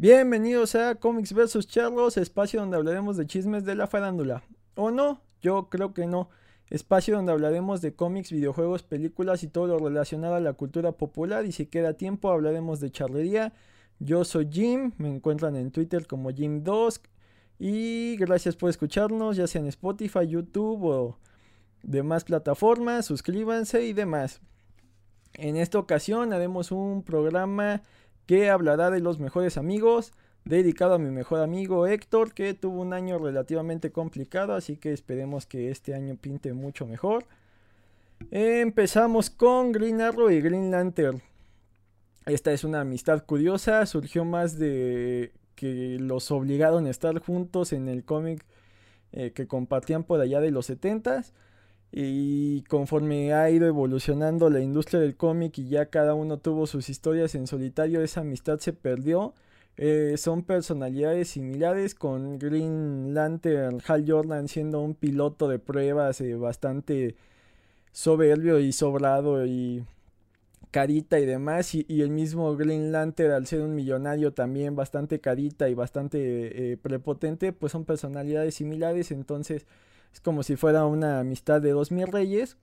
Bienvenidos a Comics vs. Charlos, espacio donde hablaremos de chismes de la farándula. ¿O no? Yo creo que no. Espacio donde hablaremos de cómics, videojuegos, películas y todo lo relacionado a la cultura popular. Y si queda tiempo, hablaremos de charlería. Yo soy Jim, me encuentran en Twitter como Jim2. Y gracias por escucharnos, ya sea en Spotify, YouTube o demás plataformas. Suscríbanse y demás. En esta ocasión haremos un programa que hablará de los mejores amigos, dedicado a mi mejor amigo Héctor, que tuvo un año relativamente complicado, así que esperemos que este año pinte mucho mejor. Empezamos con Green Arrow y Green Lantern. Esta es una amistad curiosa, surgió más de que los obligaron a estar juntos en el cómic eh, que compartían por allá de los 70s. Y conforme ha ido evolucionando la industria del cómic y ya cada uno tuvo sus historias en solitario, esa amistad se perdió. Eh, son personalidades similares con Green Lantern, Hal Jordan siendo un piloto de pruebas eh, bastante soberbio y sobrado y carita y demás. Y, el mismo Green Lantern al ser un millonario también bastante carita y bastante eh, prepotente, pues son personalidades similares. Entonces es como si fuera una amistad de dos mil reyes.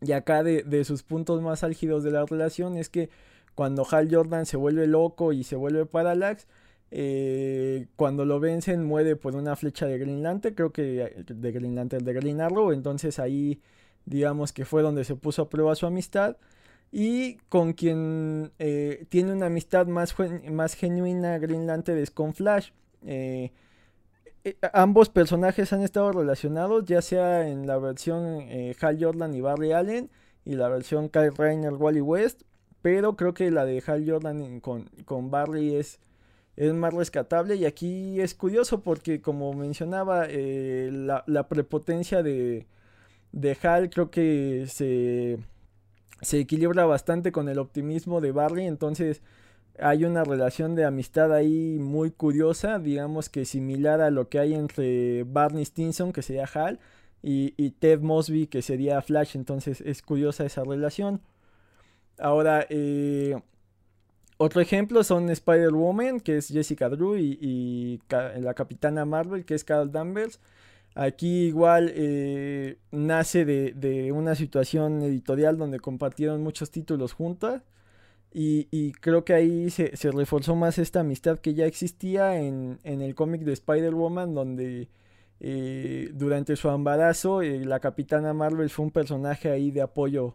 Y acá de, sus puntos más álgidos de la relación es que cuando Hal Jordan se vuelve loco y se vuelve Parallax, eh, cuando lo vencen muere por una flecha de Green Lantern, creo que de Green Lantern, de Green Arrow, entonces ahí digamos que fue donde se puso a prueba su amistad. Y con quien eh, tiene una amistad más, más genuina Green Lantern es con Flash. Eh, eh, ambos personajes han estado relacionados, ya sea en la versión eh, Hal Jordan y Barry Allen y la versión Kyle Rayner Wally West, pero creo que la de Hal Jordan con, con Barry es, es más rescatable. Y aquí es curioso porque como mencionaba eh, la, la, prepotencia de, de Hal creo que se, se equilibra bastante con el optimismo de Barry, entonces hay una relación de amistad ahí muy curiosa, digamos que similar a lo que hay entre Barney Stinson, que sería Hal, y, Ted Mosby, que sería Flash, entonces es curiosa esa relación. Ahora, eh, otro ejemplo son Spider-Woman, que es Jessica Drew, y, la Capitana Marvel, que es Carol Danvers. Aquí igual eh, nace de, de, una situación editorial donde compartieron muchos títulos juntas. Y, creo que ahí se, reforzó más esta amistad que ya existía en, el cómic de Spider-Woman, donde eh, durante su embarazo eh, la capitana Marvel fue un personaje ahí de apoyo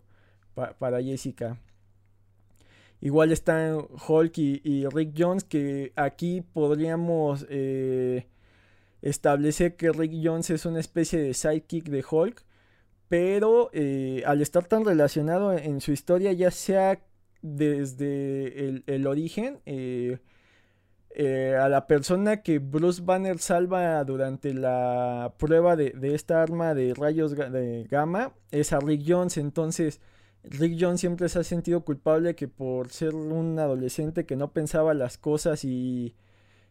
para Jessica. Igual están Hulk y, Rick Jones, que aquí podríamos eh, establecer que Rick Jones es una especie de sidekick de Hulk, pero al estar tan relacionado en su historia, ya sea desde el, origen. Eh, eh, a la persona que Bruce Banner salva durante la prueba de, esta arma de rayos de gamma es a Rick Jones. Entonces, Rick Jones siempre se ha sentido culpable que por ser un adolescente que no pensaba las cosas y,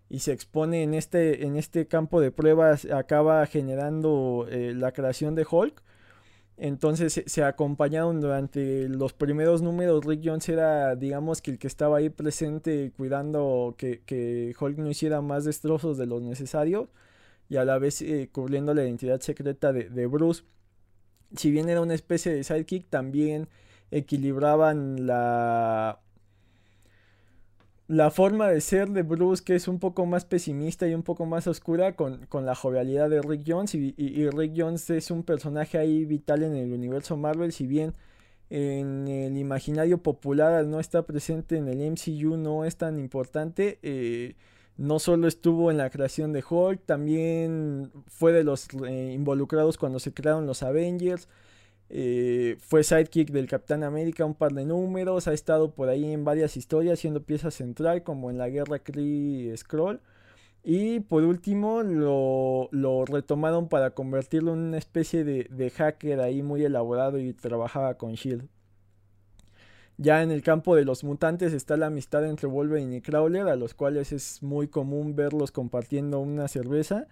y se expone en este, en este campo de pruebas, acaba generando eh, la creación de Hulk. Entonces se, acompañaron durante los primeros números. Rick Jones era, digamos, que el que estaba ahí presente cuidando que, que Hulk no hiciera más destrozos de los necesarios y a la vez eh, cubriendo la identidad secreta de, de, Bruce. Si bien era una especie de sidekick, también equilibraban la, la forma de ser de Bruce, que es un poco más pesimista y un poco más oscura, con, la jovialidad de Rick Jones. Y, Rick Jones es un personaje ahí vital en el universo Marvel, si bien en el imaginario popular al no estar presente en el MCU no es tan importante. Eh, no solo estuvo en la creación de Hulk, también fue de los eh, involucrados cuando se crearon los Avengers. Eh, fue sidekick del Capitán América un par de números, ha estado por ahí en varias historias siendo pieza central como en la guerra Kree Scroll. Y por último lo, retomaron para convertirlo en una especie de, hacker ahí muy elaborado y trabajaba con Shield. Ya en el campo de los mutantes está la amistad entre Wolverine y Crawler, a los cuales es muy común verlos compartiendo una cerveza.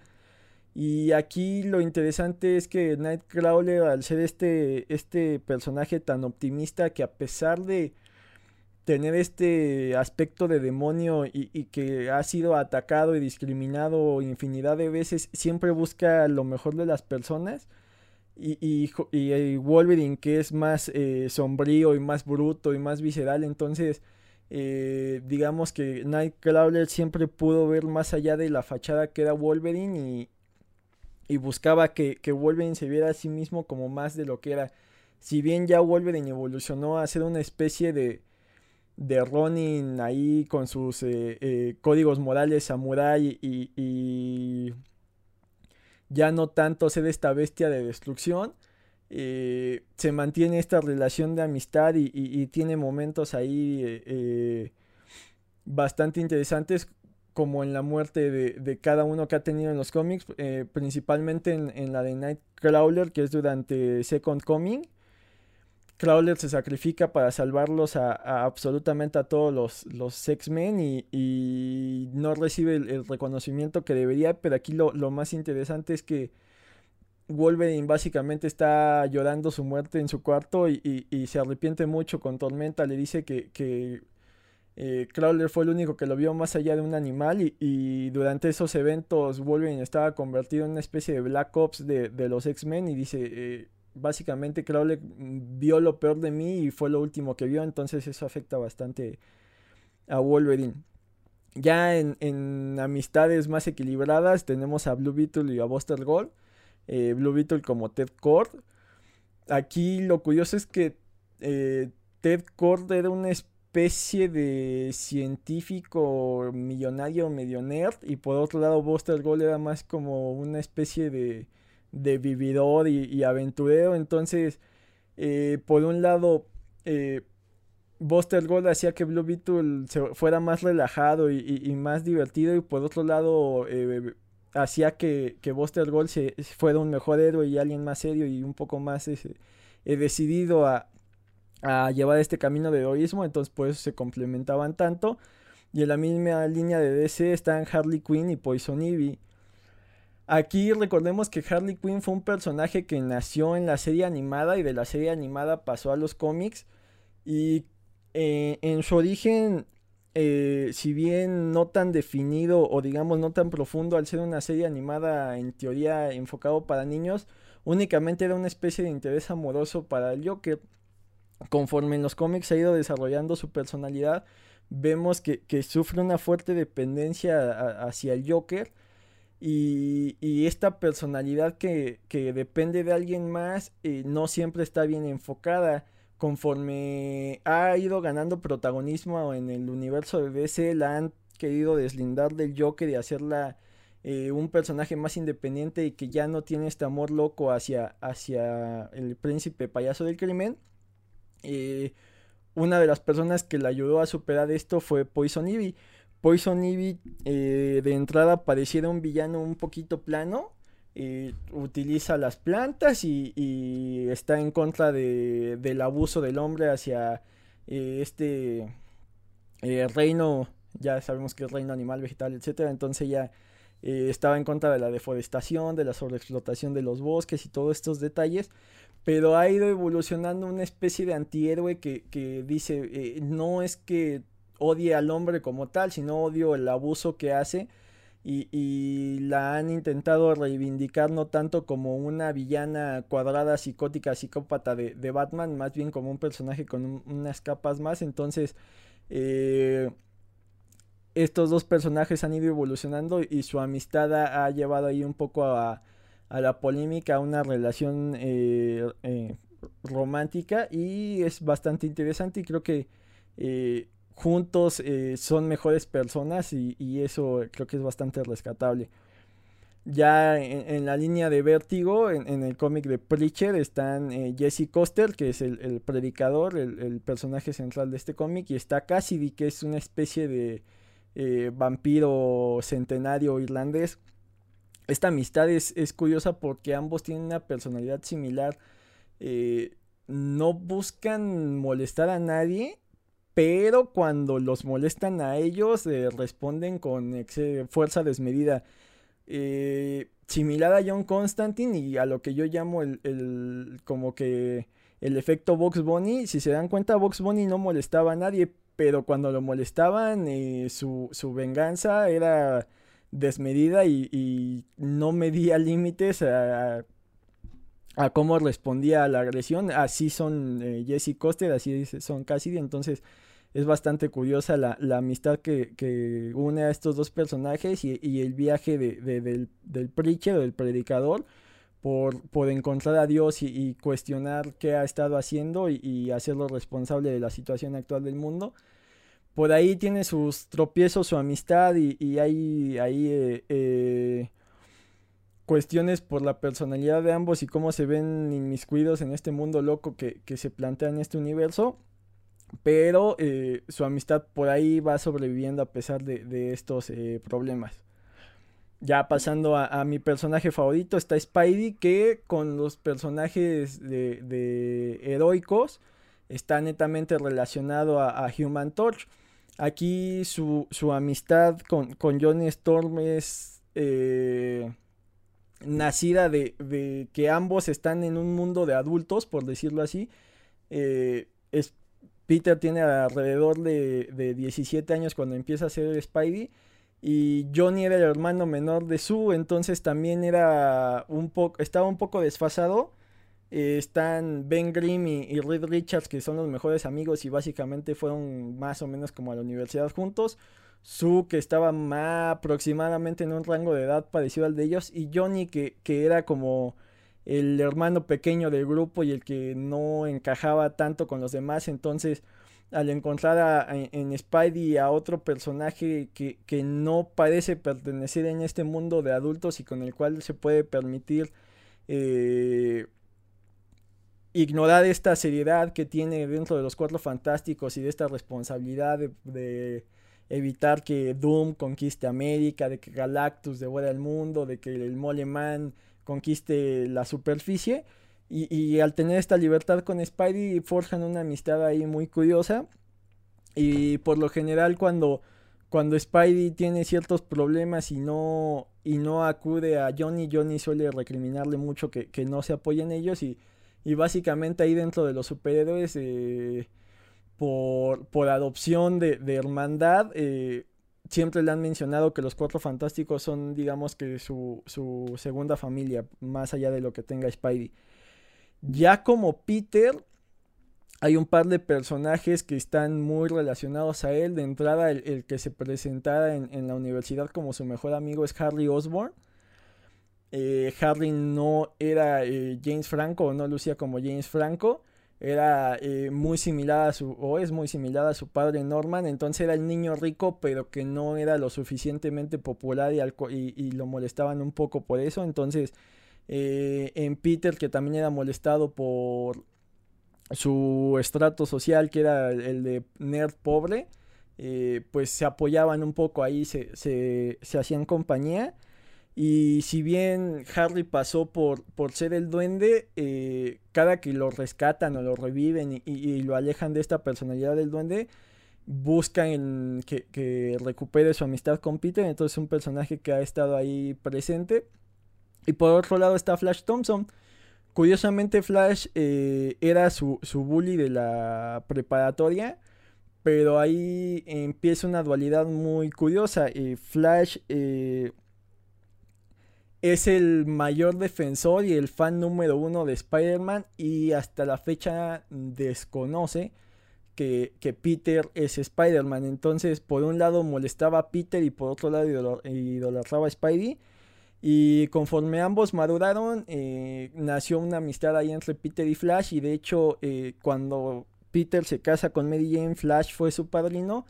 Y aquí lo interesante es que Nightcrawler, al ser este, este personaje tan optimista, que a pesar de tener este aspecto de demonio y, que ha sido atacado y discriminado infinidad de veces, siempre busca lo mejor de las personas. Y, y, y Wolverine que es más eh, sombrío y más bruto y más visceral, entonces eh, digamos que Nightcrawler siempre pudo ver más allá de la fachada que era Wolverine y, y buscaba que, que, Wolverine se viera a sí mismo como más de lo que era. Si bien ya Wolverine evolucionó a ser una especie de, de Ronin ahí con sus eh, eh, códigos morales samurai y, ya no tanto ser esta bestia de destrucción, eh, se mantiene esta relación de amistad y, tiene momentos ahí bastante interesantes como en la muerte de, cada uno que ha tenido en los cómics, principalmente en, en, la de Nightcrawler, que es durante Second Coming, Crawler se sacrifica para salvarlos a, absolutamente a todos los, los X-Men y, no recibe el, reconocimiento que debería, pero aquí lo, más interesante es que Wolverine básicamente está llorando su muerte en su cuarto y, se arrepiente mucho con Tormenta, le dice que, que eh, fue el único que lo vio más allá de un animal y, durante esos eventos Wolverine estaba convertido en una especie de Black Ops de, los X-Men y dice... Eh, básicamente Crowley vio lo peor de mí y fue lo último que vio, entonces eso afecta bastante a Wolverine. Ya en, amistades más equilibradas tenemos a Blue Beetle y a Buster Gold. Eh, Blue Beetle como Ted Cord. Aquí lo curioso es que eh, Ted Cord era una de científico millonario medio nerd y por otro lado Buster Gold era más como una especie de de vividor y, aventurero. Entonces, eh, por un lado, eh, Buster Gold hacía que Blue Beetle se fuera más relajado y, más divertido. Y por otro lado, eh, hacía que, que, Buster Gold se, fuera un mejor héroe y alguien más serio y un poco más decidido a, a, llevar este camino de heroísmo. Entonces, por eso se complementaban tanto. Y en la misma línea de DC están Harley Quinn y Poison Ivy. Aquí recordemos que Harley Quinn fue un personaje que nació en la serie animada y de la serie animada pasó a los cómics. Y eh, en su origen, eh, si bien no tan definido o digamos no tan profundo al ser una serie animada en teoría enfocado para niños, únicamente era una especie de interés amoroso para el Joker. Conforme en los cómics ha ido desarrollando su personalidad, vemos que, sufre una fuerte dependencia hacia el Joker y, esta personalidad que, depende de alguien más eh, no siempre está bien enfocada. Conforme ha ido ganando protagonismo en el universo de DC, la han querido deslindar del Joker y hacerla eh, un personaje más independiente y que ya no tiene este amor loco hacia el príncipe payaso del crimen. Eh, una de las personas que le ayudó a superar esto fue Poison Ivy. Poison Ivy eh, de entrada pareciera un villano un poquito plano. Eh, utiliza las plantas y, está en contra de, del abuso del hombre hacia eh, este reino, ya sabemos que es reino animal, vegetal, etcétera. Entonces ya estaba en contra de la deforestación, de la sobreexplotación de los bosques y todos estos detalles. Pero ha ido evolucionando una especie de antihéroe que, que dice, no es que odie al hombre como tal, sino odio el abuso que hace. Y, la han intentado reivindicar no tanto como una villana cuadrada, psicótica, psicópata de, Batman, más bien como un personaje con unas capas más. Entonces, eh, estos dos personajes han ido evolucionando y su amistad ha, llevado ahí un poco a, la polémica, a una relación eh, eh, romántica y es bastante interesante y creo que juntos eh, son mejores personas y, eso creo que es bastante rescatable. Ya en, la línea de Vértigo, en, el cómic de Preacher, están Jesse Coster, que es el, predicador, el, personaje central de este cómic, y está Cassidy, que es una especie de vampiro centenario irlandés. Esta amistad es, es, curiosa porque ambos tienen una personalidad similar. no buscan molestar a nadie pero cuando los molestan a ellos eh, responden con fuerza desmedida. Eh, similar a John Constantine y a lo que yo llamo el, como que el efecto Box Bunny. Si se dan cuenta, Box Bunny no molestaba a nadie, pero cuando lo molestaban, eh, su, su, venganza era desmedida y, no medía límites a, a, cómo respondía a la agresión. Así son eh, Jesse Coster, así son Cassidy, entonces es bastante curiosa la, amistad que, une a estos dos personajes y, el viaje del, del preacher, del predicador, por, por encontrar a Dios y, cuestionar qué ha estado haciendo y, hacerlo responsable de la situación actual del mundo. Por ahí tiene sus tropiezos, su amistad y, hay ahí eh, eh, cuestiones por la personalidad de ambos y cómo se ven inmiscuidos en este mundo loco que, se plantea en este universo pero eh, su amistad por ahí va sobreviviendo a pesar de, estos eh, problemas. Ya pasando a, mi personaje favorito está Spidey, que con los personajes de, heroicos está netamente relacionado a, Human Torch. Aquí su, amistad con, con, Johnny Storm es eh, nacida de, que ambos están en un mundo de adultos, por decirlo así. es Peter tiene alrededor de, de 17 años cuando empieza a ser Spidey. Y Johnny era el hermano menor de Sue, entonces también era un poco, estaba un poco desfasado. Eh, están Ben Grimm y, Reed Richards, que son los mejores amigos y básicamente fueron más o menos como a la universidad juntos. Sue, que estaba más aproximadamente en un rango de edad parecido al de ellos. Y Johnny, que, que era como el hermano pequeño del grupo y el que no encajaba tanto con los demás. Entonces, al encontrar en, Spidey a otro personaje que, no parece pertenecer en este mundo de adultos y con el cual se puede permitir eh, ignorar esta seriedad que tiene dentro de los cuatro fantásticos y de esta responsabilidad de, evitar que Doom conquiste América, de que Galactus devore el mundo, de que el Mole Man conquiste la superficie. Y, al tener esta libertad con Spidey forjan una amistad ahí muy curiosa. Y por lo general cuando, cuando Spidey tiene ciertos problemas y no, y no acude a Johnny, Johnny suele recriminarle mucho que, no se apoye en ellos. Y, básicamente ahí dentro de los superhéroes, eh, por, por, adopción de, hermandad, eh, siempre le han mencionado que los cuatro fantásticos son, digamos que su, segunda familia, más allá de lo que tenga Spidey. Ya como Peter, hay un par de personajes que están muy relacionados a él. De entrada, el, que se presentara en, la universidad como su mejor amigo es Harry Osborn. Eh, no era eh, James Franco no lucía como James Franco. Era eh, muy similar a su, o es muy similar a su padre Norman, entonces era el niño rico, pero que no era lo suficientemente popular y, y, lo molestaban un poco por eso, entonces eh, en Peter, que también era molestado por su estrato social, que era el de nerd pobre, pues se apoyaban un poco ahí, se, se, se hacían compañía. Y si bien Harry pasó por, por ser el duende, eh, cada que lo rescatan o lo reviven y, lo alejan de esta personalidad del duende, buscan que, recupere su amistad con Peter. Entonces es un personaje que ha estado ahí presente. Y por otro lado está Flash Thompson. Curiosamente Flash eh, era su, su bully de la preparatoria. Pero ahí empieza una dualidad muy curiosa. Eh, Flash es el mayor defensor y el fan número uno de Spider-Man y hasta la fecha desconoce que, Peter es Spider-Man. Entonces, por un lado molestaba a Peter y por otro lado idolatraba a Spidey. Y conforme ambos maduraron, eh, nació una amistad ahí entre Peter y Flash. Y de hecho, eh, cuando Peter se casa con Mary Jane, Flash fue su padrino.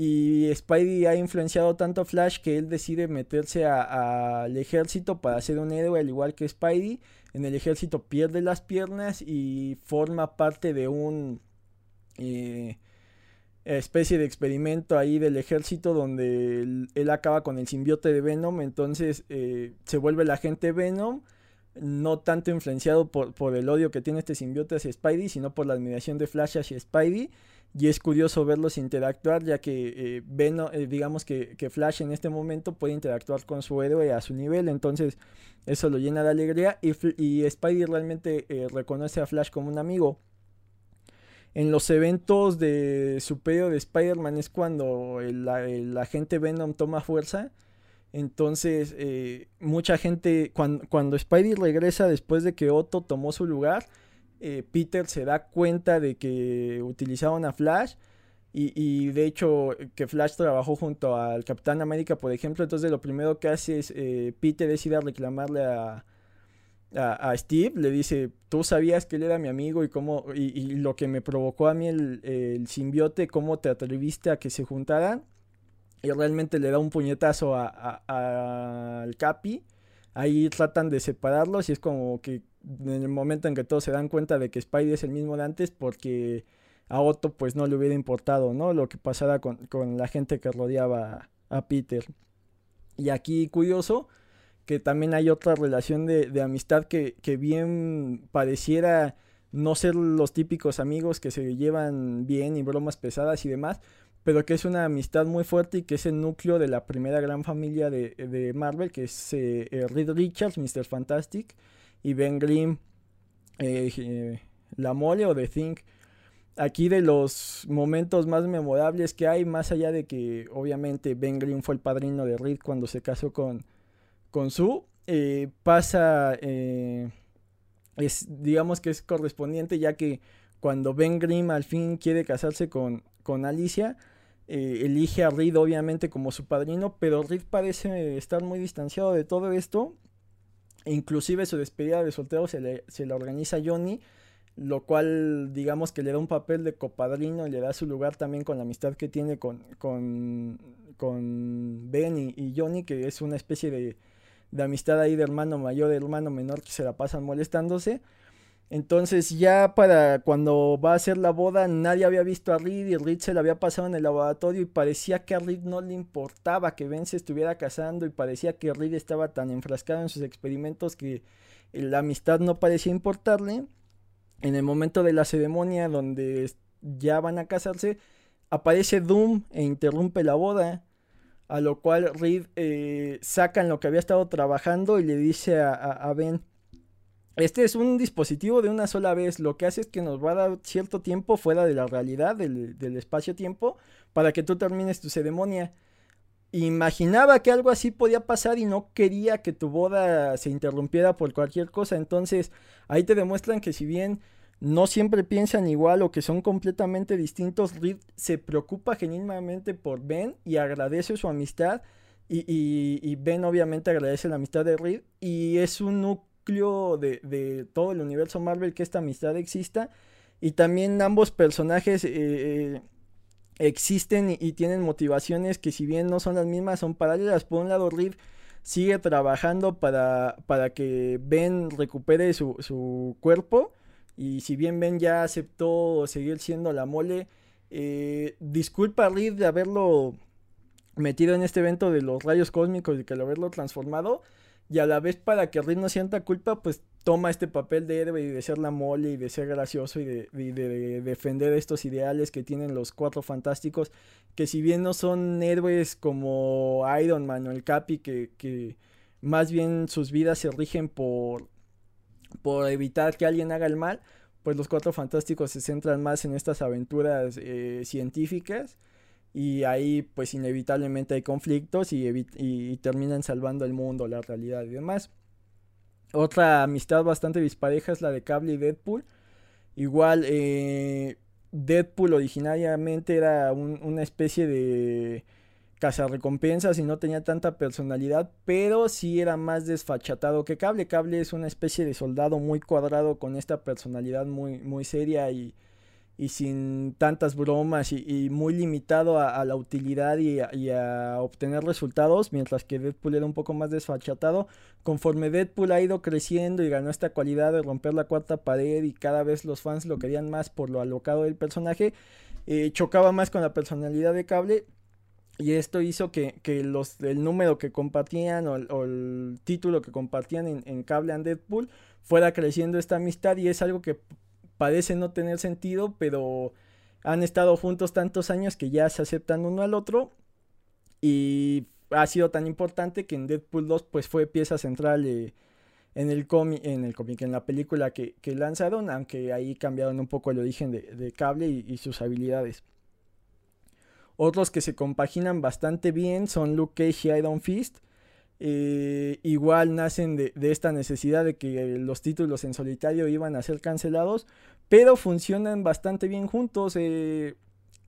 Y Spidey ha influenciado tanto a Flash que él decide meterse al ejército para ser un héroe al igual que Spidey. En el ejército pierde las piernas y forma parte de un eh, especie de experimento ahí del ejército donde él, acaba con el simbiote de Venom. Entonces eh, se vuelve el agente Venom. No tanto influenciado por, por el odio que tiene este simbiote hacia Spidey, sino por la admiración de Flash hacia Spidey y es curioso verlos interactuar ya que eh, eh, digamos que, Flash en este momento puede interactuar con su héroe a su nivel entonces eso lo llena de alegría y, y Spidey realmente eh, reconoce a Flash como un amigo en los eventos de Superior de Spider-Man es cuando el, agente Venom toma fuerza. Entonces, mucha gente, cuando, cuando Spidey regresa después de que Otto tomó su lugar, eh, Peter se da cuenta de que utilizaban a Flash. Y, de hecho, que Flash trabajó junto al Capitán América, por ejemplo. Entonces, lo primero que hace es eh, Peter es ir a reclamarle a, a, Steve. Le dice: Tú sabías que él era mi amigo y, cómo, y, lo que me provocó a mí el, el, simbiote, cómo te atreviste a que se juntaran. Y realmente le da un puñetazo al Capi. Ahí tratan de separarlos y es como que en el momento en que todos se dan cuenta de que Spidey es el mismo de antes porque a Otto pues no le hubiera importado, ¿no? Lo que pasara con, la gente que rodeaba a, Peter. Y aquí curioso que también hay otra relación de, amistad que, que, bien pareciera no ser los típicos amigos que se llevan bien y bromas pesadas y demás, pero que es una amistad muy fuerte y que es el núcleo de la primera gran familia de, Marvel, que es eh, Reed Richards, Mr. Fantastic, y Ben Grimm, eh, eh, La Mole o The Thing. Aquí de los momentos más memorables que hay, más allá de que obviamente Ben Grimm fue el padrino de Reed cuando se casó con, con Sue, eh, pasa, es, digamos que es correspondiente ya que cuando Ben Grimm al fin quiere casarse con, con Alicia, elige a Reed obviamente como su padrino, pero Reed parece estar muy distanciado de todo esto Inclusive su despedida de soltero se le, se la organiza Johnny, lo cual digamos que le da un papel de copadrino y le da su lugar también con la amistad que tiene con, con, con Ben y, Johnny, que es una especie de, de amistad ahí de hermano mayor, de hermano menor que se la pasan molestándose. Entonces ya para cuando va a hacer la boda nadie había visto a Reed y Reed se la había pasado en el laboratorio y parecía que a Reed no le importaba que Ben se estuviera casando y parecía que Reed estaba tan enfrascado en sus experimentos que la amistad no parecía importarle. En el momento de la ceremonia donde ya van a casarse aparece Doom e interrumpe la boda. A lo cual Reed eh, saca en lo que había estado trabajando y le dice a Ben este es un dispositivo de una sola vez. Lo que hace es que nos va a dar cierto tiempo fuera de la realidad, del, espacio-tiempo, para que tú termines tu ceremonia. Imaginaba que algo así podía pasar y no quería que tu boda se interrumpiera por cualquier cosa. Entonces, ahí te demuestran que si bien no siempre piensan igual o que son completamente distintos, Reed se preocupa genuinamente por Ben y agradece su amistad. Y, y Ben obviamente agradece la amistad de Reed. Y es un de, todo el universo Marvel que esta amistad exista. Y también ambos personajes eh, eh, existen y, tienen motivaciones que si bien no son las mismas, son paralelas. Por un lado, Reed sigue trabajando para, para que Ben recupere su, cuerpo. Y si bien Ben ya aceptó seguir siendo la mole, eh, disculpa a Reed de haberlo metido en este evento de los rayos cósmicos y que lo haberlo transformado y a la vez para que Reed no sienta culpa, pues toma este papel de héroe y de ser la mole y de ser gracioso y de, defender estos ideales que tienen los cuatro fantásticos, que si bien no son héroes como Iron Man o el Capi, que, que más bien sus vidas se rigen por, por evitar que alguien haga el mal, pues los cuatro fantásticos se centran más en estas aventuras eh, científicas y ahí pues inevitablemente hay conflictos y, y, terminan salvando el mundo, la realidad y demás. Otra amistad bastante dispareja es la de Cable y Deadpool. Igual eh, Deadpool originariamente era una especie de cazarrecompensas y no tenía tanta personalidad, pero sí era más desfachatado que Cable. Cable es una especie de soldado muy cuadrado con esta personalidad muy, muy seria y, y sin tantas bromas y, muy limitado a, la utilidad y a, obtener resultados, mientras que Deadpool era un poco más desfachatado. Conforme Deadpool ha ido creciendo y ganó esta cualidad de romper la cuarta pared y cada vez los fans lo querían más por lo alocado del personaje, eh, chocaba más con la personalidad de Cable. Y esto hizo que, los, el número que compartían o, el título que compartían en, en Cable and Deadpool fuera creciendo esta amistad y es algo que parece no tener sentido, pero han estado juntos tantos años que ya se aceptan uno al otro y ha sido tan importante que en Deadpool 2 pues fue pieza central eh, en el cómic, en el cómic, en la película que, lanzaron, aunque ahí cambiaron un poco el origen de, cable y, sus habilidades. Otros que se compaginan bastante bien son Luke Cage y Iron Fist. Eh, igual nacen de, esta necesidad de que los títulos en solitario iban a ser cancelados, pero funcionan bastante bien juntos. Eh,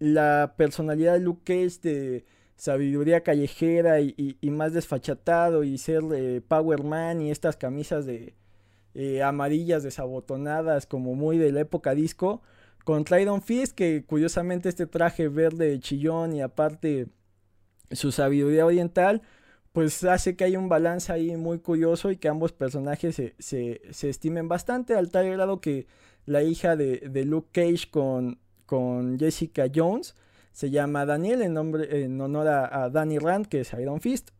la personalidad de Luke Cage de sabiduría callejera y, más desfachatado y ser eh, Power Man y estas camisas de eh, amarillas desabotonadas como muy de la época disco con Iron Fist que curiosamente este traje verde chillón y aparte su sabiduría oriental pues hace que haya un balance ahí muy curioso y que ambos personajes se, se, estimen bastante al tal grado que la hija de, de Luke Cage con, con Jessica Jones se llama Daniel en, nombre, en honor a, Danny Rand, que es Iron Fist.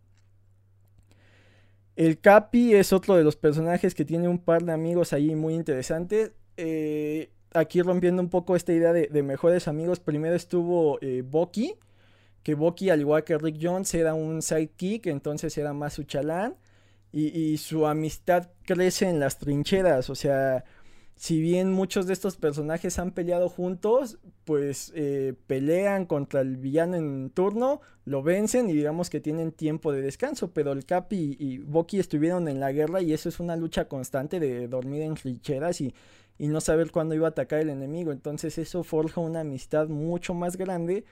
El Capi es otro de los personajes que tiene un par de amigos ahí muy interesantes. Eh, aquí rompiendo un poco esta idea de, mejores amigos, primero estuvo eh, Bucky, que Bucky, al igual que Rick Jones, era un sidekick, entonces era más su chalán. Y, y su amistad crece en las trincheras, o sea, si bien muchos de estos personajes han peleado juntos, pues eh, pelean contra el villano en turno, lo vencen y digamos que tienen tiempo de descanso, pero el Cap y, y estuvieron en la guerra y eso es una lucha constante de dormir en trincheras y, no saber cuándo iba a atacar el enemigo, entonces eso forja una amistad mucho más grande.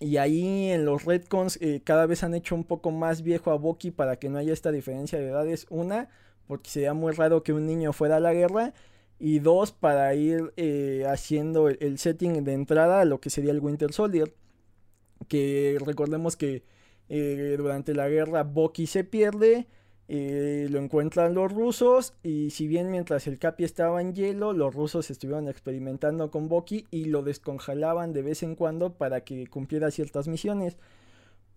Y ahí en los Redcons eh, cada vez han hecho un poco más viejo a Bucky para que no haya esta diferencia de edades. Una, porque sería muy raro que un niño fuera a la guerra. Y dos, para ir eh, haciendo el, setting de entrada a lo que sería el Winter Soldier. Que recordemos que eh, durante la guerra Bucky se pierde. Eh, lo encuentran los rusos y si bien mientras el Capi estaba en hielo, los rusos estuvieron experimentando con Bucky y lo descongelaban de vez en cuando para que cumpliera ciertas misiones.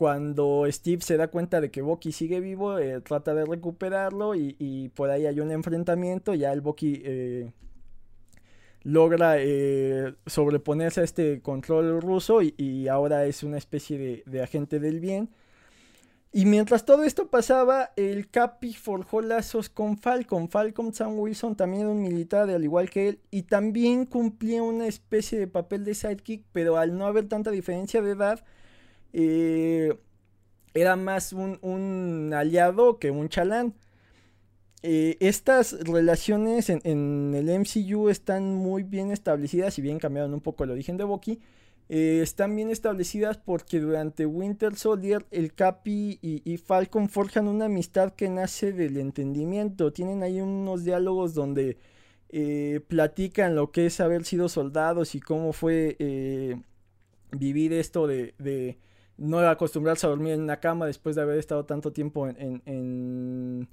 Cuando Steve se da cuenta de que Bucky sigue vivo, eh, trata de recuperarlo y, por ahí hay un enfrentamiento. Ya el Bucky eh, logra eh, sobreponerse a este control ruso y, ahora es una especie de, agente del bien. Y mientras todo esto pasaba, el Capi forjó lazos con Falcon. Falcon Sam Wilson también era un militar, al igual que él, y también cumplía una especie de papel de sidekick, pero al no haber tanta diferencia de edad, eh, era más un, aliado que un chalán. Eh, estas relaciones en, el MCU están muy bien establecidas, si bien cambiaron un poco el origen de Bucky. Eh, están bien establecidas porque durante Winter Soldier el Capi y, Falcon forjan una amistad que nace del entendimiento. Tienen ahí unos diálogos donde platican lo que es haber sido soldados y cómo fue vivir esto de no acostumbrarse a dormir en una cama después de haber estado tanto tiempo en,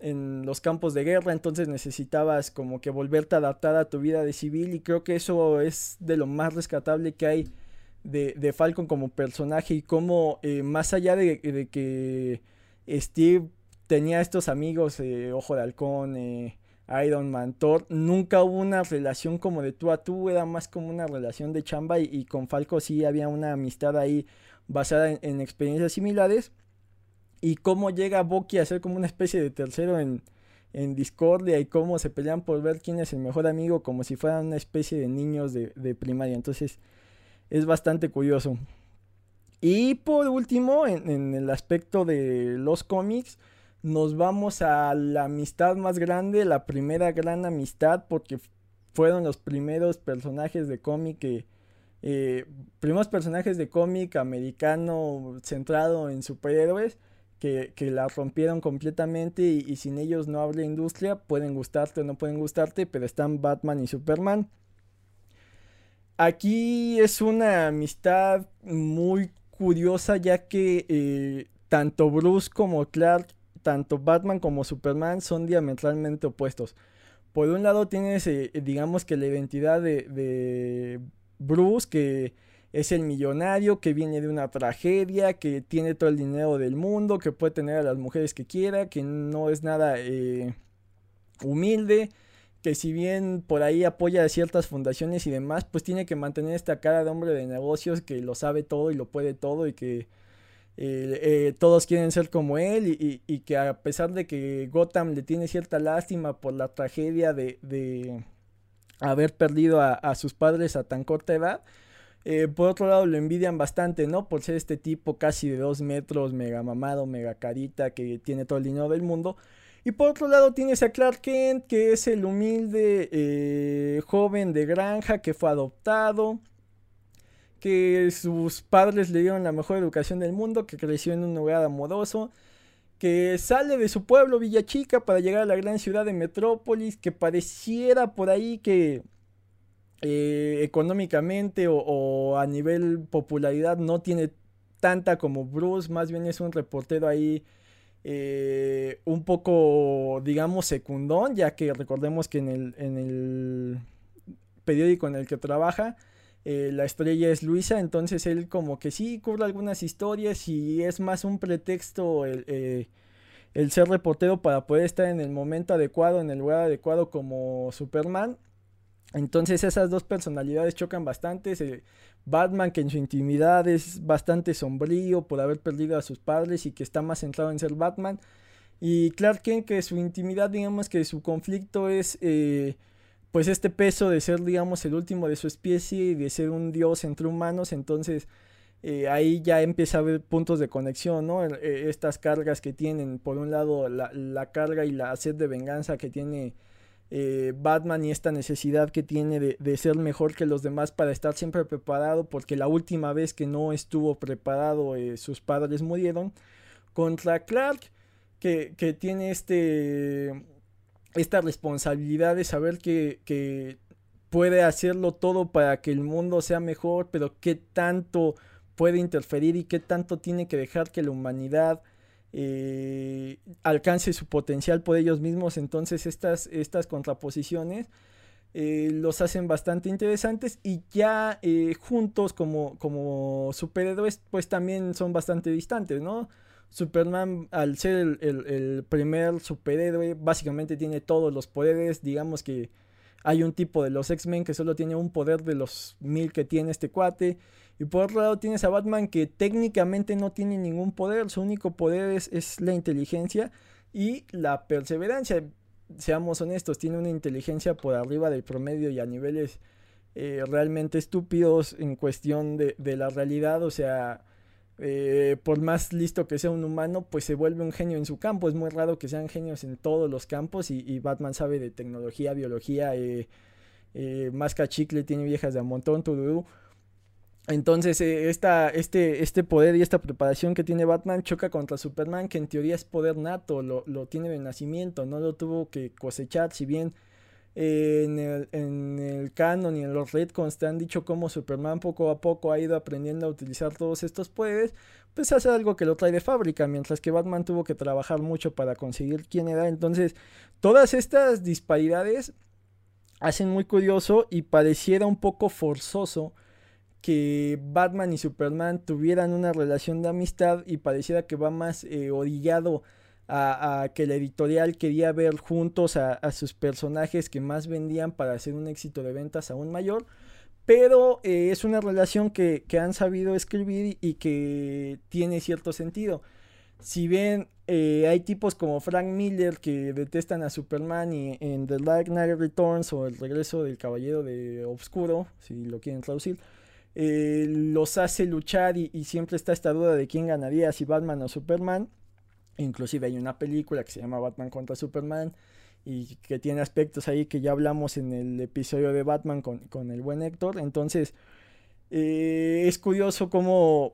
los campos de guerra, entonces necesitabas como que volverte a adaptar a tu vida de civil y creo que eso es de lo más rescatable que hay de, de Falcon como personaje y como eh, más allá de, que Steve tenía estos amigos, eh, Ojo de Halcón, eh, Iron Man, Thor, nunca hubo una relación como de tú a tú, era más como una relación de chamba y, y con Falco sí había una amistad ahí basada en, experiencias similares. Y cómo llega Bucky a ser como una especie de tercero en, en discordia y cómo se pelean por ver quién es el mejor amigo como si fueran una especie de niños de, primaria. Entonces es bastante curioso. Y por último, en, en, el aspecto de los cómics, nos vamos a la amistad más grande, la primera gran amistad, porque fueron los primeros personajes de cómic que, eh, primeros personajes de cómic americano centrado en superhéroes que, la rompieron completamente y, sin ellos no habla industria, pueden gustarte o no pueden gustarte, pero están Batman y Superman. Aquí es una amistad muy curiosa ya que eh, tanto Bruce como Clark, tanto Batman como Superman son diametralmente opuestos. Por un lado tienes, eh, digamos que la identidad de Bruce, que es el millonario, que viene de una tragedia, que tiene todo el dinero del mundo, que puede tener a las mujeres que quiera, que no es nada eh, humilde, que si bien por ahí apoya a ciertas fundaciones y demás, pues tiene que mantener esta cara de hombre de negocios que lo sabe todo y lo puede todo y que eh, todos quieren ser como él y, que a pesar de que Gotham le tiene cierta lástima por la tragedia de, haber perdido a, sus padres a tan corta edad, eh, por otro lado lo envidian bastante, ¿no? Por ser este tipo casi de dos metros, mega mamado, mega carita, que tiene todo el dinero del mundo. Y por otro lado tienes a Clark Kent, que es el humilde eh, joven de granja que fue adoptado que sus padres le dieron la mejor educación del mundo, que creció en un hogar amoroso, que sale de su pueblo Villa Chica para llegar a la gran ciudad de Metrópolis, que pareciera por ahí que eh, económicamente o, a nivel popularidad no tiene tanta como Bruce, más bien es un reportero ahí eh, un poco, digamos, secundón, ya que recordemos que en el, en el periódico en el que trabaja, eh, la estrella es Luisa, entonces él como que sí cubre algunas historias y es más un pretexto eh, el, ser reportero para poder estar en el momento adecuado, en el lugar adecuado como Superman. Entonces esas dos personalidades chocan bastante. Batman que en su intimidad es bastante sombrío por haber perdido a sus padres y que está más centrado en ser Batman. Y Clark Kent que su intimidad digamos que su conflicto es... Eh, pues este peso de ser, digamos, el último de su especie y de ser un dios entre humanos, entonces eh, ahí ya empieza a haber puntos de conexión, ¿no? Eh, estas cargas que tienen, por un lado, la, carga y la sed de venganza que tiene eh, Batman y esta necesidad que tiene de, ser mejor que los demás para estar siempre preparado, porque la última vez que no estuvo preparado sus padres murieron, contra Clark, que, que tiene este esta responsabilidad de saber que, puede hacerlo todo para que el mundo sea mejor, pero qué tanto puede interferir y qué tanto tiene que dejar que la humanidad eh, alcance su potencial por ellos mismos. Entonces estas, estas contraposiciones eh, los hacen bastante interesantes y ya eh, juntos como, como superhéroes pues también son bastante distantes, ¿no? Superman, al ser el, primer superhéroe, básicamente tiene todos los poderes. Digamos que hay un tipo de los X-Men que solo tiene un poder de los mil que tiene este cuate. Y por otro lado tienes a Batman que técnicamente no tiene ningún poder. Su único poder es, la inteligencia y la perseverancia. Seamos honestos, tiene una inteligencia por arriba del promedio y a niveles eh, realmente estúpidos en cuestión de, de la realidad. O sea, eh, por más listo que sea un humano, pues se vuelve un genio en su campo. Es muy raro que sean genios en todos los campos y, Batman sabe de tecnología, biología, eh, eh, tiene viejas de a montón, tururú. Entonces, esta, este, este poder y esta preparación que tiene Batman choca contra Superman, que en teoría es poder nato, lo, lo tiene de nacimiento, no lo tuvo que cosechar, si bien en, el, en el canon y en los retcons te han dicho cómo Superman poco a poco ha ido aprendiendo a utilizar todos estos poderes, pues hace algo que lo trae de fábrica, mientras que Batman tuvo que trabajar mucho para conseguir quién era. Entonces, todas estas disparidades hacen muy curioso y pareciera un poco forzoso que Batman y Superman tuvieran una relación de amistad y pareciera que va más eh, orillado a, que la editorial quería ver juntos a, sus personajes que más vendían para hacer un éxito de ventas aún mayor. Pero eh, es una relación que, han sabido escribir y que tiene cierto sentido. Si bien eh, hay tipos como Frank Miller que detestan a Superman y en The Dark Knight Returns o El regreso del Caballero de Obscuro, si lo quieren traducir, eh, los hace luchar y, siempre está esta duda de quién ganaría, si Batman o Superman. Inclusive hay una película que se llama Batman contra Superman y que tiene aspectos ahí que ya hablamos en el episodio de Batman con, el buen Héctor. Entonces eh, es curioso cómo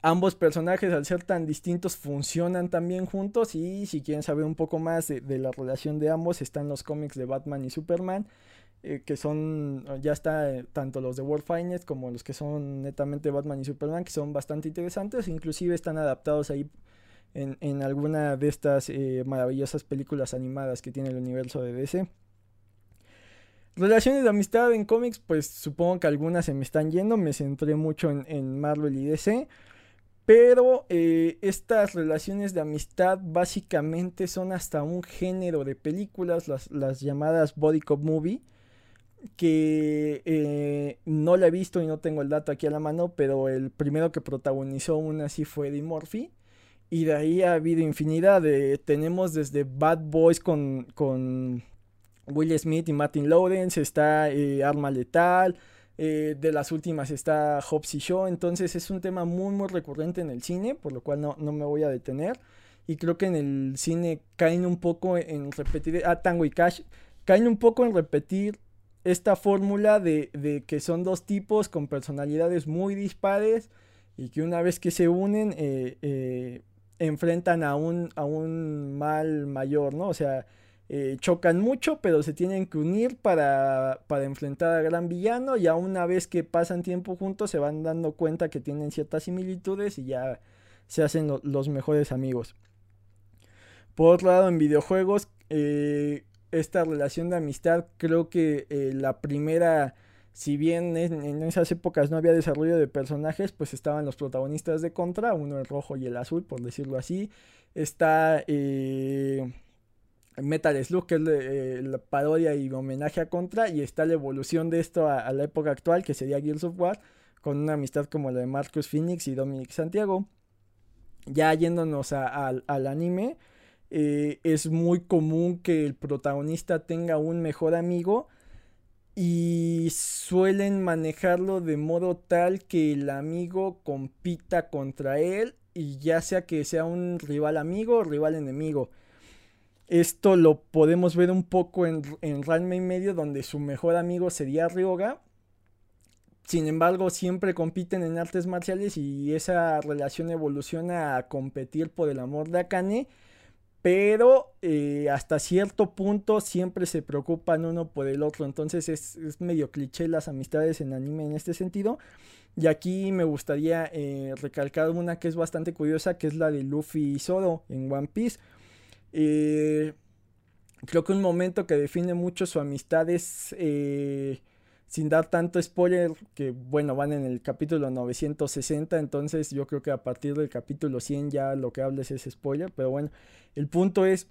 ambos personajes al ser tan distintos funcionan también juntos y si quieren saber un poco más de, la relación de ambos están los cómics de Batman y Superman. Eh, que son, ya está eh, tanto los de World Finest como los que son netamente Batman y Superman, que son bastante interesantes, inclusive están adaptados ahí en, alguna de estas eh, maravillosas películas animadas que tiene el universo de DC. Relaciones de amistad en cómics, pues supongo que algunas se me están yendo, me centré mucho en, Marvel y DC. Pero estas relaciones de amistad básicamente son hasta un género de películas, las, las llamadas Body Cop Movie, que eh, no la he visto y no tengo el dato aquí a la mano, pero el primero que protagonizó una así fue Eddie Murphy. Y de ahí ha habido infinidad. De, tenemos desde Bad Boys con, con Will Smith y Martin Lawrence, está eh, Arma Letal, eh, de las últimas está Hobbs y Shaw, entonces es un tema muy muy recurrente en el cine, por lo cual no, no me voy a detener. Y creo que en el cine caen un poco en repetir, ah, Tango y Cash, caen un poco en repetir esta fórmula de, de, que son dos tipos con personalidades muy dispares y que una vez que se unen eh, eh, enfrentan a un, a un mal mayor, ¿no? O sea, eh, chocan mucho, pero se tienen que unir para, para enfrentar al gran villano. Ya una vez que pasan tiempo juntos, se van dando cuenta que tienen ciertas similitudes y ya se hacen los mejores amigos. Por otro lado, en videojuegos, esta relación de amistad, creo que eh, la primera, si bien en, esas épocas no había desarrollo de personajes, pues estaban los protagonistas de Contra, uno el rojo y el azul, por decirlo así. Está Metal Slug, que es eh, la parodia y homenaje a Contra, y está la evolución de esto a, la época actual, que sería Gears of War, con una amistad como la de Marcus Phoenix y Dominic Santiago. Ya yéndonos al anime, eh, es muy común que el protagonista tenga un mejor amigo y suelen manejarlo de modo tal que el amigo compita contra él y ya sea que sea un rival amigo o rival enemigo. Esto lo podemos ver un poco en, en Ranma y medio, donde su mejor amigo sería Ryoga. Sin embargo, siempre compiten en artes marciales y esa relación evoluciona a competir por el amor de Akane. Pero eh, hasta cierto punto siempre se preocupan uno por el otro. Entonces es, medio cliché las amistades en anime en este sentido. Y aquí me gustaría eh, recalcar una que es bastante curiosa, que es la de Luffy y Zoro en One Piece eh, creo que un momento que define mucho su amistad es, sin dar tanto spoiler, que bueno, van en el capítulo 960, entonces yo creo que a partir del capítulo 100 ya lo que hables es spoiler, pero bueno, el punto es,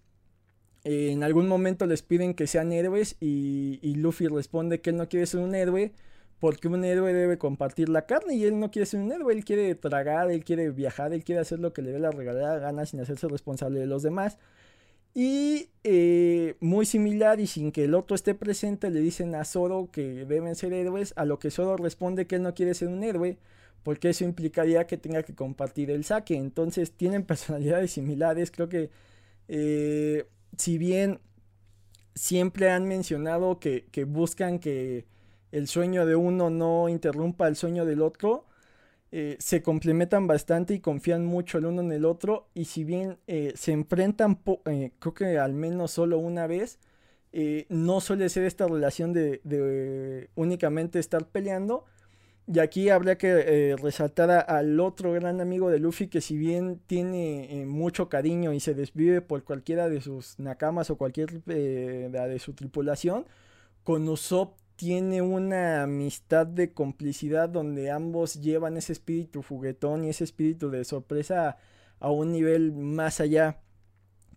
eh, en algún momento les piden que sean héroes y, y Luffy responde que él no quiere ser un héroe porque un héroe debe compartir la carne y él no quiere ser un héroe, él quiere tragar, él quiere viajar, él quiere hacer lo que le dé la regalada gana sin hacerse responsable de los demás. Y eh, muy similar y sin que el otro esté presente, le dicen a Zoro que deben ser héroes, a lo que Zoro responde que él no quiere ser un héroe, porque eso implicaría que tenga que compartir el saque. Entonces tienen personalidades similares, creo que eh, si bien siempre han mencionado que buscan que el sueño de uno no interrumpa el sueño del otro, eh, se complementan bastante y confían mucho el uno en el otro. Y si bien eh, se enfrentan, eh, creo que al menos solo una vez, no suele ser esta relación de, únicamente estar peleando. Y aquí habría que resaltar al otro gran amigo de Luffy que si bien tiene mucho cariño y se desvive por cualquiera de sus nakamas o cualquier de su tripulación, con Usopp tiene una amistad de complicidad donde ambos llevan ese espíritu juguetón y ese espíritu de sorpresa a, un nivel más allá.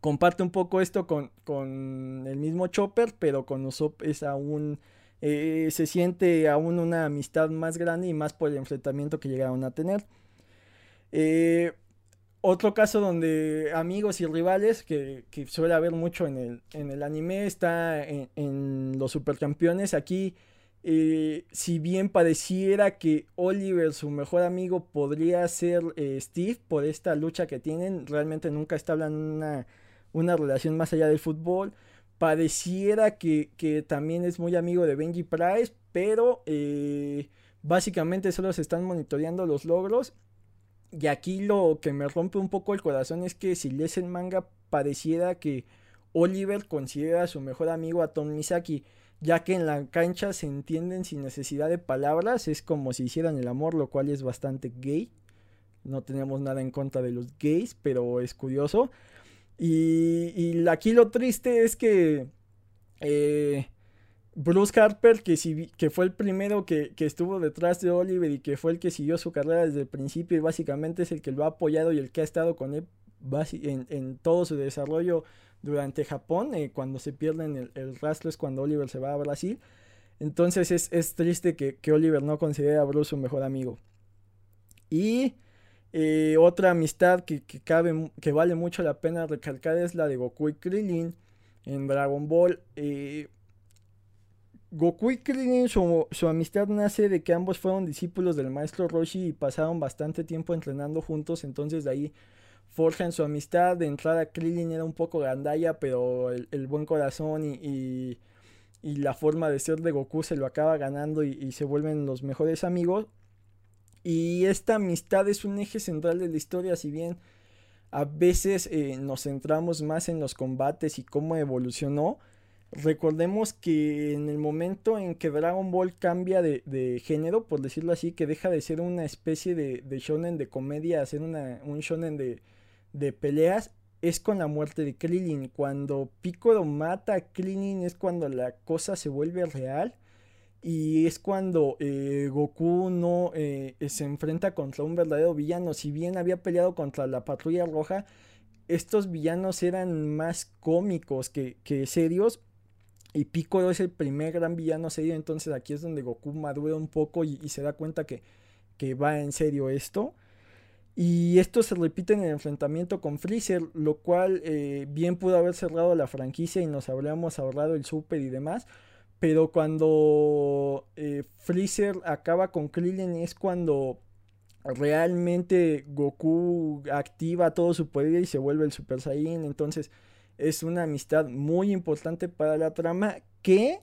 Comparte un poco esto con, con el mismo Chopper, pero con Usopp es aún... Eh, se siente aún una amistad más grande y más por el enfrentamiento que llegaron a tener. Eh, otro caso donde amigos y rivales, que, suele haber mucho en el, en el anime, está en, los supercampeones. Aquí, eh, si bien pareciera que Oliver, su mejor amigo, podría ser eh, Steve por esta lucha que tienen, realmente nunca establecen una, una relación más allá del fútbol. Pareciera que, también es muy amigo de Benji Price, pero eh, básicamente solo se están monitoreando los logros y aquí lo que me rompe un poco el corazón es que si lees el manga pareciera que Oliver considera a su mejor amigo a Tom Misaki, ya que en la cancha se entienden sin necesidad de palabras, es como si hicieran el amor, lo cual es bastante gay. No tenemos nada en contra de los gays, pero es curioso. Y, y aquí lo triste es que eh, Bruce Harper, que, que fue el primero que, estuvo detrás de Oliver y que fue el que siguió su carrera desde el principio y básicamente es el que lo ha apoyado y el que ha estado con él en, todo su desarrollo durante Japón, eh, cuando se pierden el, el, rastro es cuando Oliver se va a Brasil. Entonces es, triste que, Oliver no considere a Bruce su mejor amigo. Y eh, otra amistad que, cabe, que vale mucho la pena recalcar es la de Goku y Krillin en Dragon Ball. Eh, Goku y Krillin, su, amistad nace de que ambos fueron discípulos del maestro Roshi y pasaron bastante tiempo entrenando juntos, entonces de ahí forjan su amistad. De entrada Krillin era un poco gandalla, pero el, buen corazón y, y, la forma de ser de Goku se lo acaba ganando y, se vuelven los mejores amigos. Y esta amistad es un eje central de la historia, si bien a veces eh, nos centramos más en los combates y cómo evolucionó Recordemos que en el momento en que Dragon Ball cambia de, género, por decirlo así, que deja de ser una especie de, shonen de comedia a ser un shonen de, peleas, es con la muerte de Krillin. Cuando Piccolo mata a Krillin es cuando la cosa se vuelve real. Y es cuando eh, Goku no eh, se enfrenta contra un verdadero villano. Si bien había peleado contra la patrulla roja, estos villanos eran más cómicos que serios y Piccolo es el primer gran villano serio, entonces aquí es donde Goku madura un poco y, se da cuenta que, va en serio esto. Y esto se repite en el enfrentamiento con Freezer, lo cual eh, bien pudo haber cerrado la franquicia y nos habríamos ahorrado el super y demás. Pero cuando eh, Freezer acaba con Krillin es cuando realmente Goku activa todo su poder y se vuelve el Super Saiyan. Entonces es una amistad muy importante para la trama que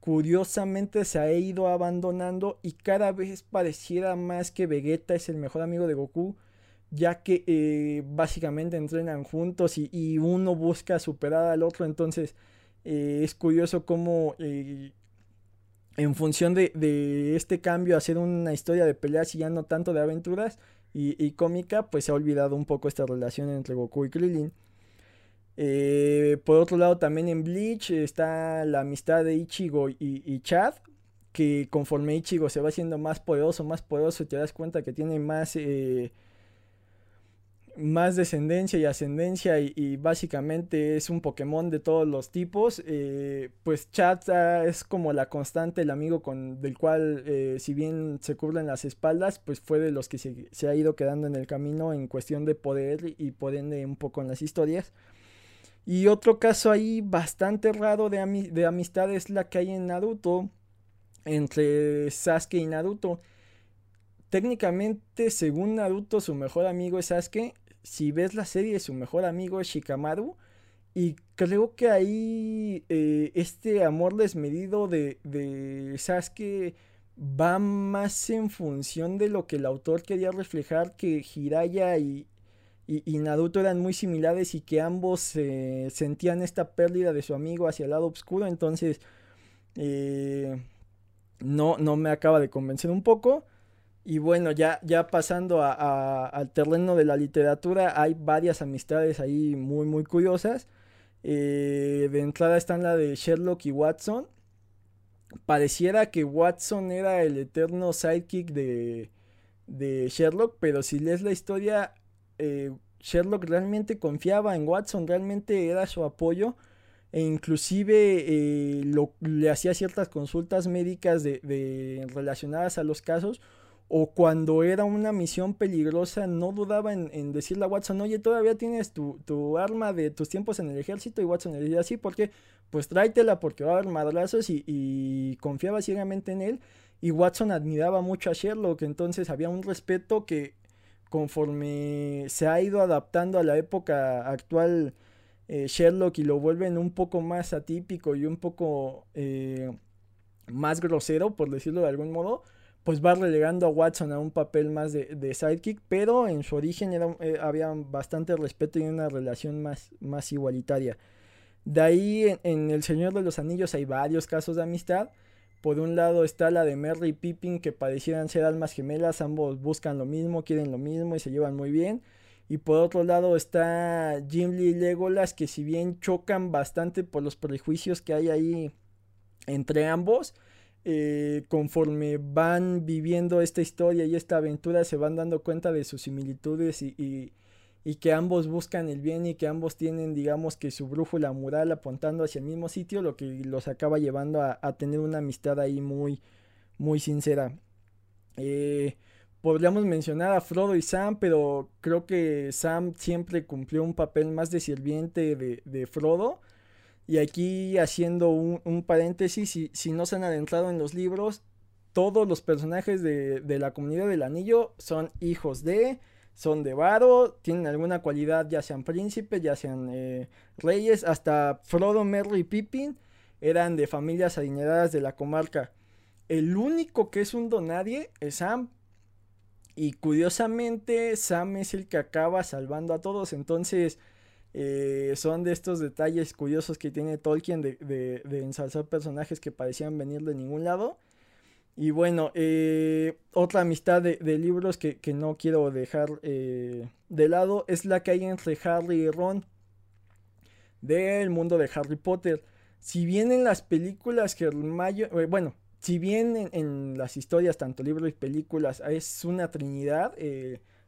curiosamente se ha ido abandonando y cada vez pareciera más que Vegeta es el mejor amigo de Goku, ya que eh, básicamente entrenan juntos y, uno busca superar al otro, entonces eh, es curioso cómo eh, en función de, este cambio hacer una historia de peleas y ya no tanto de aventuras y, y cómica, pues se ha olvidado un poco esta relación entre Goku y Krillin. Eh, por otro lado, también en Bleach está la amistad de Ichigo y, Chad, que conforme Ichigo se va haciendo más poderoso, más poderoso, te das cuenta que tiene más, eh, más descendencia y ascendencia y, básicamente es un Pokémon de todos los tipos. Eh, pues Chad es como la constante, el amigo con, del cual, si bien se cubren las espaldas, pues fue de los que se, se, ha ido quedando en el camino en cuestión de poder y por ende un poco en las historias. Y otro caso ahí bastante raro de, amistad es la que hay en Naruto entre Sasuke y Naruto. Técnicamente, según Naruto, su mejor amigo es Sasuke. Si ves la serie, su mejor amigo es Shikamaru. Y creo que ahí eh, este amor desmedido de, de Sasuke va más en función de lo que el autor quería reflejar que Hiraya y, y, Naruto eran muy similares y que ambos sentían esta pérdida de su amigo hacia el lado oscuro. Entonces, eh, no, no me acaba de convencer un poco. Y bueno, ya, ya pasando al terreno de la literatura, hay varias amistades ahí muy, muy curiosas. Eh, de entrada están la de Sherlock y Watson. Pareciera que Watson era el eterno sidekick de, de Sherlock, pero si lees la historia, eh, Sherlock realmente confiaba en Watson, realmente era su apoyo e inclusive eh, le hacía ciertas consultas médicas de, relacionadas a los casos o cuando era una misión peligrosa no dudaba en, decirle a Watson, oye, todavía tienes tu, arma de tus tiempos en el ejército y Watson le decía, sí, porque pues tráetela porque va a haber madrazos y, y confiaba ciegamente en él y Watson admiraba mucho a Sherlock, entonces había un respeto que conforme se ha ido adaptando a la época actual eh, Sherlock y lo vuelven un poco más atípico y un poco eh, más grosero, por decirlo de algún modo, pues va relegando a Watson a un papel más de, sidekick, pero en su origen eh, había bastante respeto y una relación más, más igualitaria. De ahí en El Señor de los Anillos hay varios casos de amistad. Por un lado está la de Merry y Pippin que parecieran ser almas gemelas, ambos buscan lo mismo, quieren lo mismo y se llevan muy bien. Y por otro lado está Gimli y Legolas que si bien chocan bastante por los prejuicios que hay ahí entre ambos, eh, conforme van viviendo esta historia y esta aventura se van dando cuenta de sus similitudes y, y que ambos buscan el bien y que ambos tienen, digamos, que su brújula mural apuntando hacia el mismo sitio, lo que los acaba llevando a, tener una amistad ahí muy, muy sincera. Eh, podríamos mencionar a Frodo y Sam, pero creo que Sam siempre cumplió un papel más de sirviente de, Frodo. Y aquí haciendo un, paréntesis, si, si, no se han adentrado en los libros, todos los personajes de, de la comunidad del anillo son hijos de, son de varo, tienen alguna cualidad, ya sean príncipes, ya sean eh, reyes, hasta Frodo, Merry y Pippin eran de familias adineradas de la comarca. El único que es un donadie es Sam. Y curiosamente, Sam es el que acaba salvando a todos. Entonces, eh, son de estos detalles curiosos que tiene Tolkien de, de, de ensalzar personajes que parecían venir de ningún lado. Y bueno, eh, otra amistad de, libros que, no quiero dejar eh, de lado es la que hay entre Harry y Ron del mundo de Harry Potter. Si bien en las películas que eh, bueno, si bien en, las historias, tanto libros y películas, es una trinidad,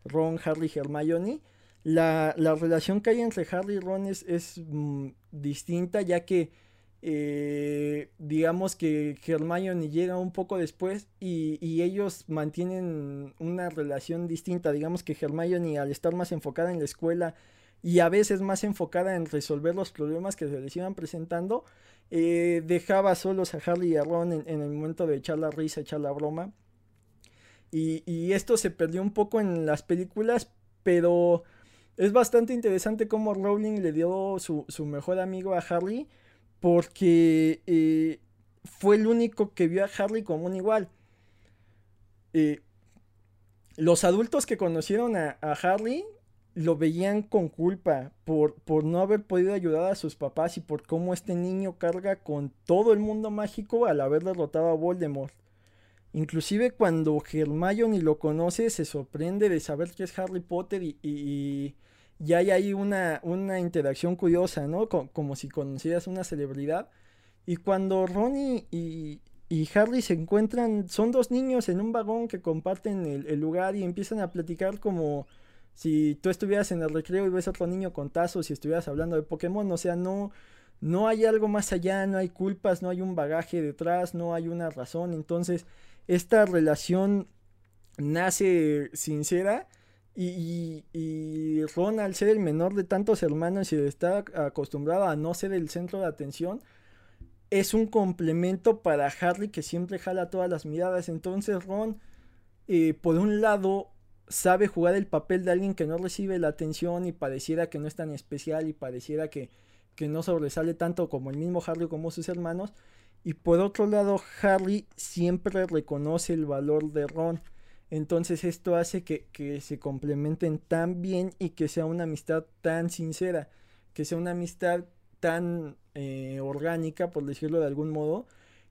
Ron, Harry, Hermione, la, la, relación que hay entre Harry y Ron es, mm, distinta, ya que eh, digamos que Hermione llega un poco después y, ellos mantienen una relación distinta. Digamos que Hermione al estar más enfocada en la escuela y a veces más enfocada en resolver los problemas que se les iban presentando, eh, dejaba solos a Harry y a Ron en, el momento de echar la risa, echar la broma. Y, esto se perdió un poco en las películas, pero es bastante interesante cómo Rowling le dio su, su mejor amigo a Harry porque eh, fue el único que vio a Harry como un igual. Eh, los adultos que conocieron a, Harry lo veían con culpa por, por, no haber podido ayudar a sus papás y por cómo este niño carga con todo el mundo mágico al haber derrotado a Voldemort. Inclusive cuando Hermione lo conoce se sorprende de saber que es Harry Potter y hay ahí una, una interacción curiosa, ¿no? como si conocieras una celebridad. Y cuando Ronnie y, Harry se encuentran, son dos niños en un vagón que comparten el, lugar y empiezan a platicar como si tú estuvieras en el recreo y ves a otro niño con tazos y estuvieras hablando de Pokémon. O sea, no, no hay algo más allá, no hay culpas, no hay un bagaje detrás, no hay una razón. Entonces, esta relación nace sincera y, Ron, al ser el menor de tantos hermanos y de estar acostumbrado a no ser el centro de atención, es un complemento para Harry que siempre jala todas las miradas. Entonces Ron, eh, por un lado, sabe jugar el papel de alguien que no recibe la atención y pareciera que no es tan especial y pareciera que, que no sobresale tanto como el mismo Harry como sus hermanos. Y por otro lado, Harry siempre reconoce el valor de Ron. Entonces esto hace que, se complementen tan bien y que sea una amistad tan sincera, que sea una amistad tan eh, orgánica, por decirlo de algún modo,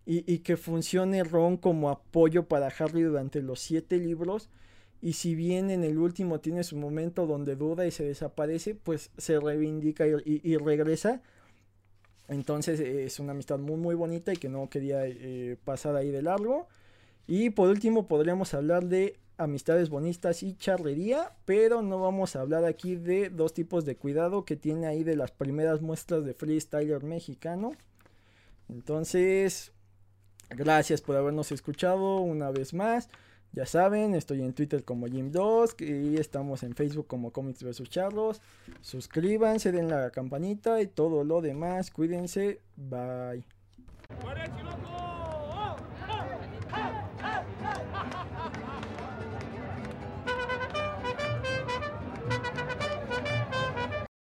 y, que funcione Ron como apoyo para Harry durante los siete libros. Y si bien en el último tiene su momento donde duda y se desaparece, pues se reivindica y, regresa. Entonces es una amistad muy muy bonita y que no quería eh, pasar ahí de largo. Y por último podríamos hablar de amistades bonitas y charrería, pero no vamos a hablar aquí de dos tipos de cuidado que tiene ahí de las primeras muestras de freestyler mexicano. Entonces, gracias por habernos escuchado una vez más. Ya saben, estoy en Twitter como Jim2 y estamos en Facebook como Comics vs Charlos. Suscríbanse, den la campanita y todo lo demás. Cuídense. Bye.